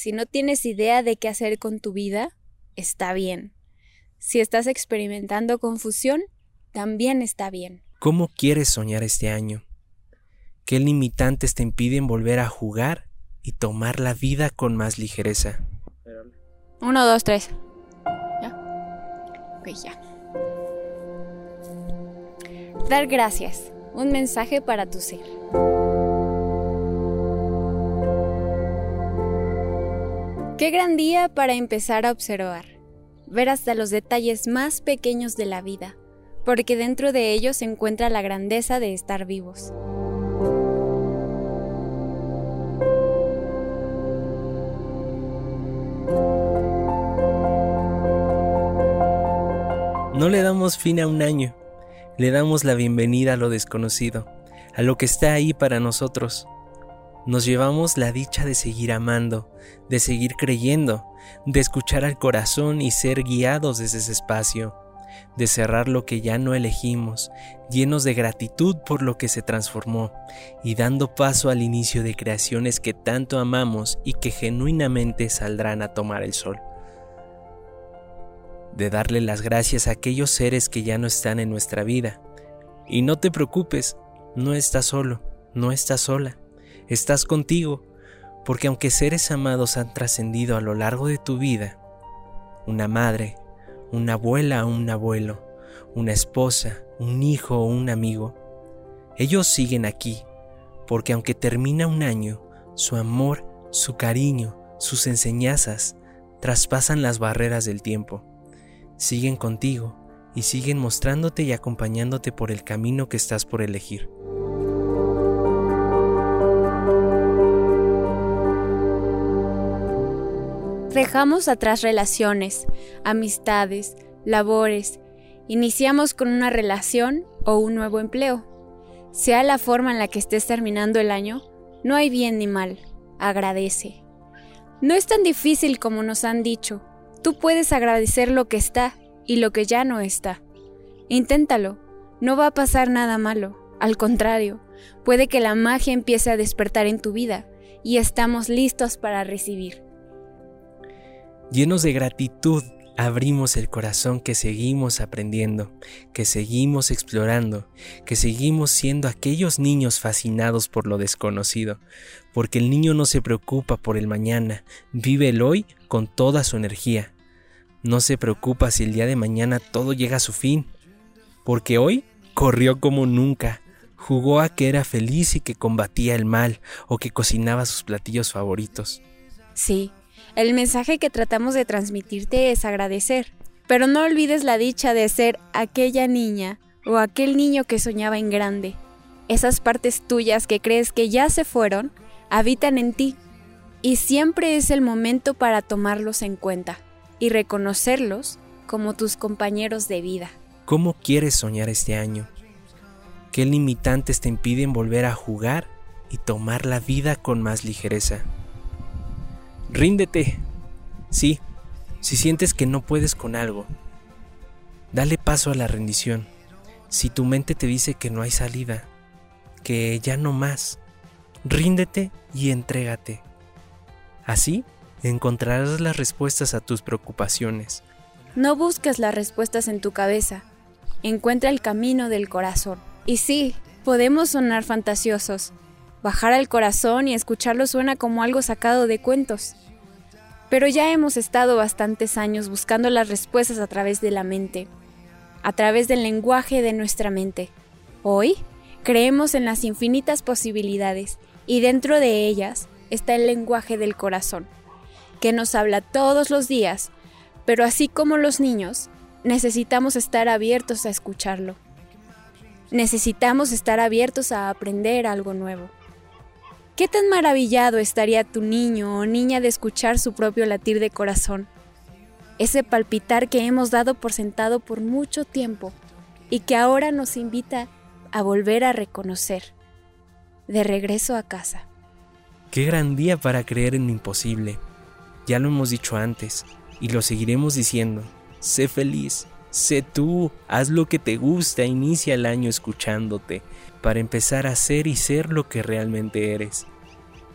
Si no tienes idea de qué hacer con tu vida, está bien. Si estás experimentando confusión, también está bien. ¿Cómo quieres soñar este año? ¿Qué limitantes te impiden volver a jugar y tomar la vida con más ligereza? Uno, dos, tres. ¿Ya? Ok, ya. Dar gracias. Un mensaje para tu ser. Qué gran día para empezar a observar, ver hasta los detalles más pequeños de la vida, porque dentro de ellos se encuentra la grandeza de estar vivos. No le damos fin a un año, le damos la bienvenida a lo desconocido, a lo que está ahí para nosotros. Nos llevamos la dicha de seguir amando, de seguir creyendo, de escuchar al corazón y ser guiados desde ese espacio, de cerrar lo que ya no elegimos, llenos de gratitud por lo que se transformó y dando paso al inicio de creaciones que tanto amamos y que genuinamente saldrán a tomar el sol de darle las gracias a aquellos seres que ya no están en nuestra vida. Y no te preocupes, no estás solo, no estás sola, estás contigo, porque aunque seres amados han trascendido a lo largo de tu vida, una madre, una abuela o un abuelo, una esposa, un hijo o un amigo, ellos siguen aquí, porque aunque termina un año, su amor, su cariño, sus enseñanzas traspasan las barreras del tiempo siguen contigo y siguen mostrándote y acompañándote por el camino que estás por elegir. Dejamos atrás relaciones, amistades, labores, iniciamos con una relación o un nuevo empleo. Sea la forma en la que estés terminando el año, no hay bien ni mal, agradece. No es tan difícil como nos han dicho, Tú puedes agradecer lo que está y lo que ya no está. Inténtalo, no va a pasar nada malo, al contrario, puede que la magia empiece a despertar en tu vida y estamos listos para recibir. Llenos de gratitud abrimos el corazón que seguimos aprendiendo, que seguimos explorando, que seguimos siendo aquellos niños fascinados por lo desconocido, porque el niño no se preocupa por el mañana, vive el hoy con toda su energía. No se preocupa si el día de mañana todo llega a su fin, porque hoy corrió como nunca, jugó a que era feliz y que combatía el mal o que cocinaba sus platillos favoritos. Sí, el mensaje que tratamos de transmitirte es agradecer, pero no olvides la dicha de ser aquella niña o aquel niño que soñaba en grande. Esas partes tuyas que crees que ya se fueron, habitan en ti, y siempre es el momento para tomarlos en cuenta y reconocerlos como tus compañeros de vida. ¿Cómo quieres soñar este año? ¿Qué limitantes te impiden volver a jugar y tomar la vida con más ligereza? Ríndete. Sí, si sientes que no puedes con algo, dale paso a la rendición. Si tu mente te dice que no hay salida, que ya no más, ríndete y entrégate. Así encontrarás las respuestas a tus preocupaciones. No busques las respuestas en tu cabeza, encuentra el camino del corazón. Y sí, podemos sonar fantasiosos, Bajar al corazón y escucharlo suena como algo sacado de cuentos. Pero ya hemos estado bastantes años buscando las respuestas a través de la mente, a través del lenguaje de nuestra mente. Hoy creemos en las infinitas posibilidades y dentro de ellas está el lenguaje del corazón, que nos habla todos los días, pero así como los niños, necesitamos estar abiertos a escucharlo. Necesitamos estar abiertos a aprender algo nuevo. ¿Qué tan maravillado estaría tu niño o niña de escuchar su propio latir de corazón? Ese palpitar que hemos dado por sentado por mucho tiempo y que ahora nos invita a volver a reconocer. De regreso a casa. Qué gran día para creer en lo imposible. Ya lo hemos dicho antes y lo seguiremos diciendo. Sé feliz, sé tú, haz lo que te gusta, inicia el año escuchándote para empezar a ser y ser lo que realmente eres.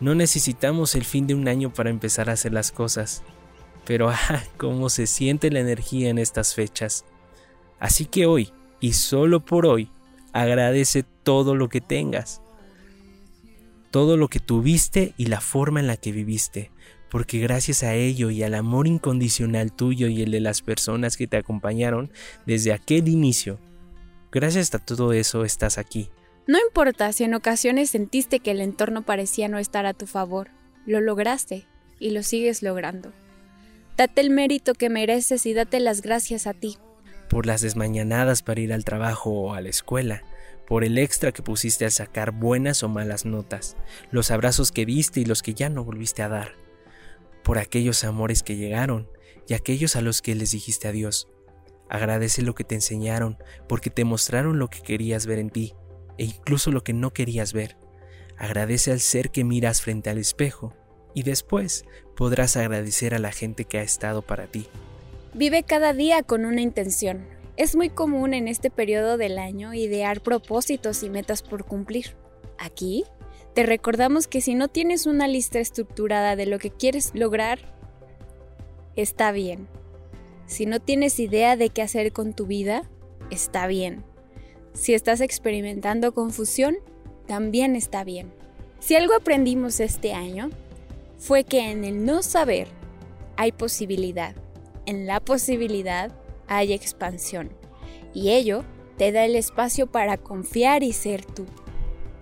No necesitamos el fin de un año para empezar a hacer las cosas. Pero ah, cómo se siente la energía en estas fechas. Así que hoy, y solo por hoy, agradece todo lo que tengas. Todo lo que tuviste y la forma en la que viviste. Porque gracias a ello y al amor incondicional tuyo y el de las personas que te acompañaron desde aquel inicio, gracias a todo eso estás aquí. No importa si en ocasiones sentiste que el entorno parecía no estar a tu favor, lo lograste y lo sigues logrando. Date el mérito que mereces y date las gracias a ti. Por las desmañanadas para ir al trabajo o a la escuela, por el extra que pusiste al sacar buenas o malas notas, los abrazos que diste y los que ya no volviste a dar, por aquellos amores que llegaron y aquellos a los que les dijiste adiós. Agradece lo que te enseñaron, porque te mostraron lo que querías ver en ti, e incluso lo que no querías ver. Agradece al ser que miras frente al espejo, y después podrás agradecer a la gente que ha estado para ti. Vive cada día con una intención. Es muy común en este periodo del año idear propósitos y metas por cumplir. Aquí te recordamos que si no tienes una lista estructurada de lo que quieres lograr, está bien. Si no tienes idea de qué hacer con tu vida, está bien. Si estás experimentando confusión, también está bien. Si algo aprendimos este año fue que en el no saber hay posibilidad, en la posibilidad hay expansión, y ello te da el espacio para confiar y ser tú.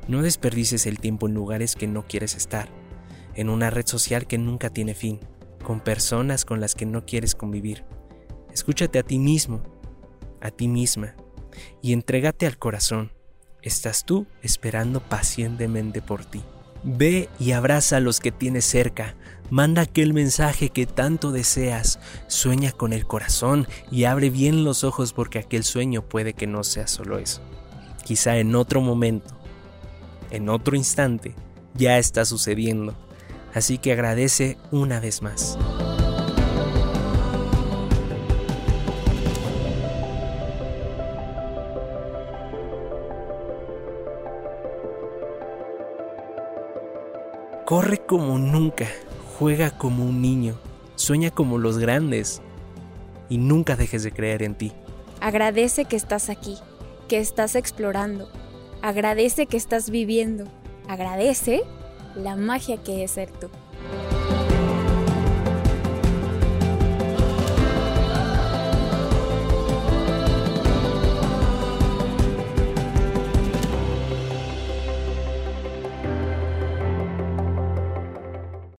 No desperdices el tiempo en lugares que no quieres estar, en una red social que nunca tiene fin, con personas con las que no quieres convivir. Escúchate a ti mismo, a ti misma, y entrégate al corazón. Estás tú esperando pacientemente por ti. Ve y abraza a los que tienes cerca. Manda aquel mensaje que tanto deseas. Sueña con el corazón y abre bien los ojos porque aquel sueño puede que no sea solo eso. Quizá en otro momento, en otro instante, ya está sucediendo. Así que agradece una vez más. Corre como nunca, juega como un niño, sueña como los grandes y nunca dejes de creer en ti. Agradece que estás aquí, que estás explorando. Agradece que estás viviendo. Agradece la magia que es ser tú.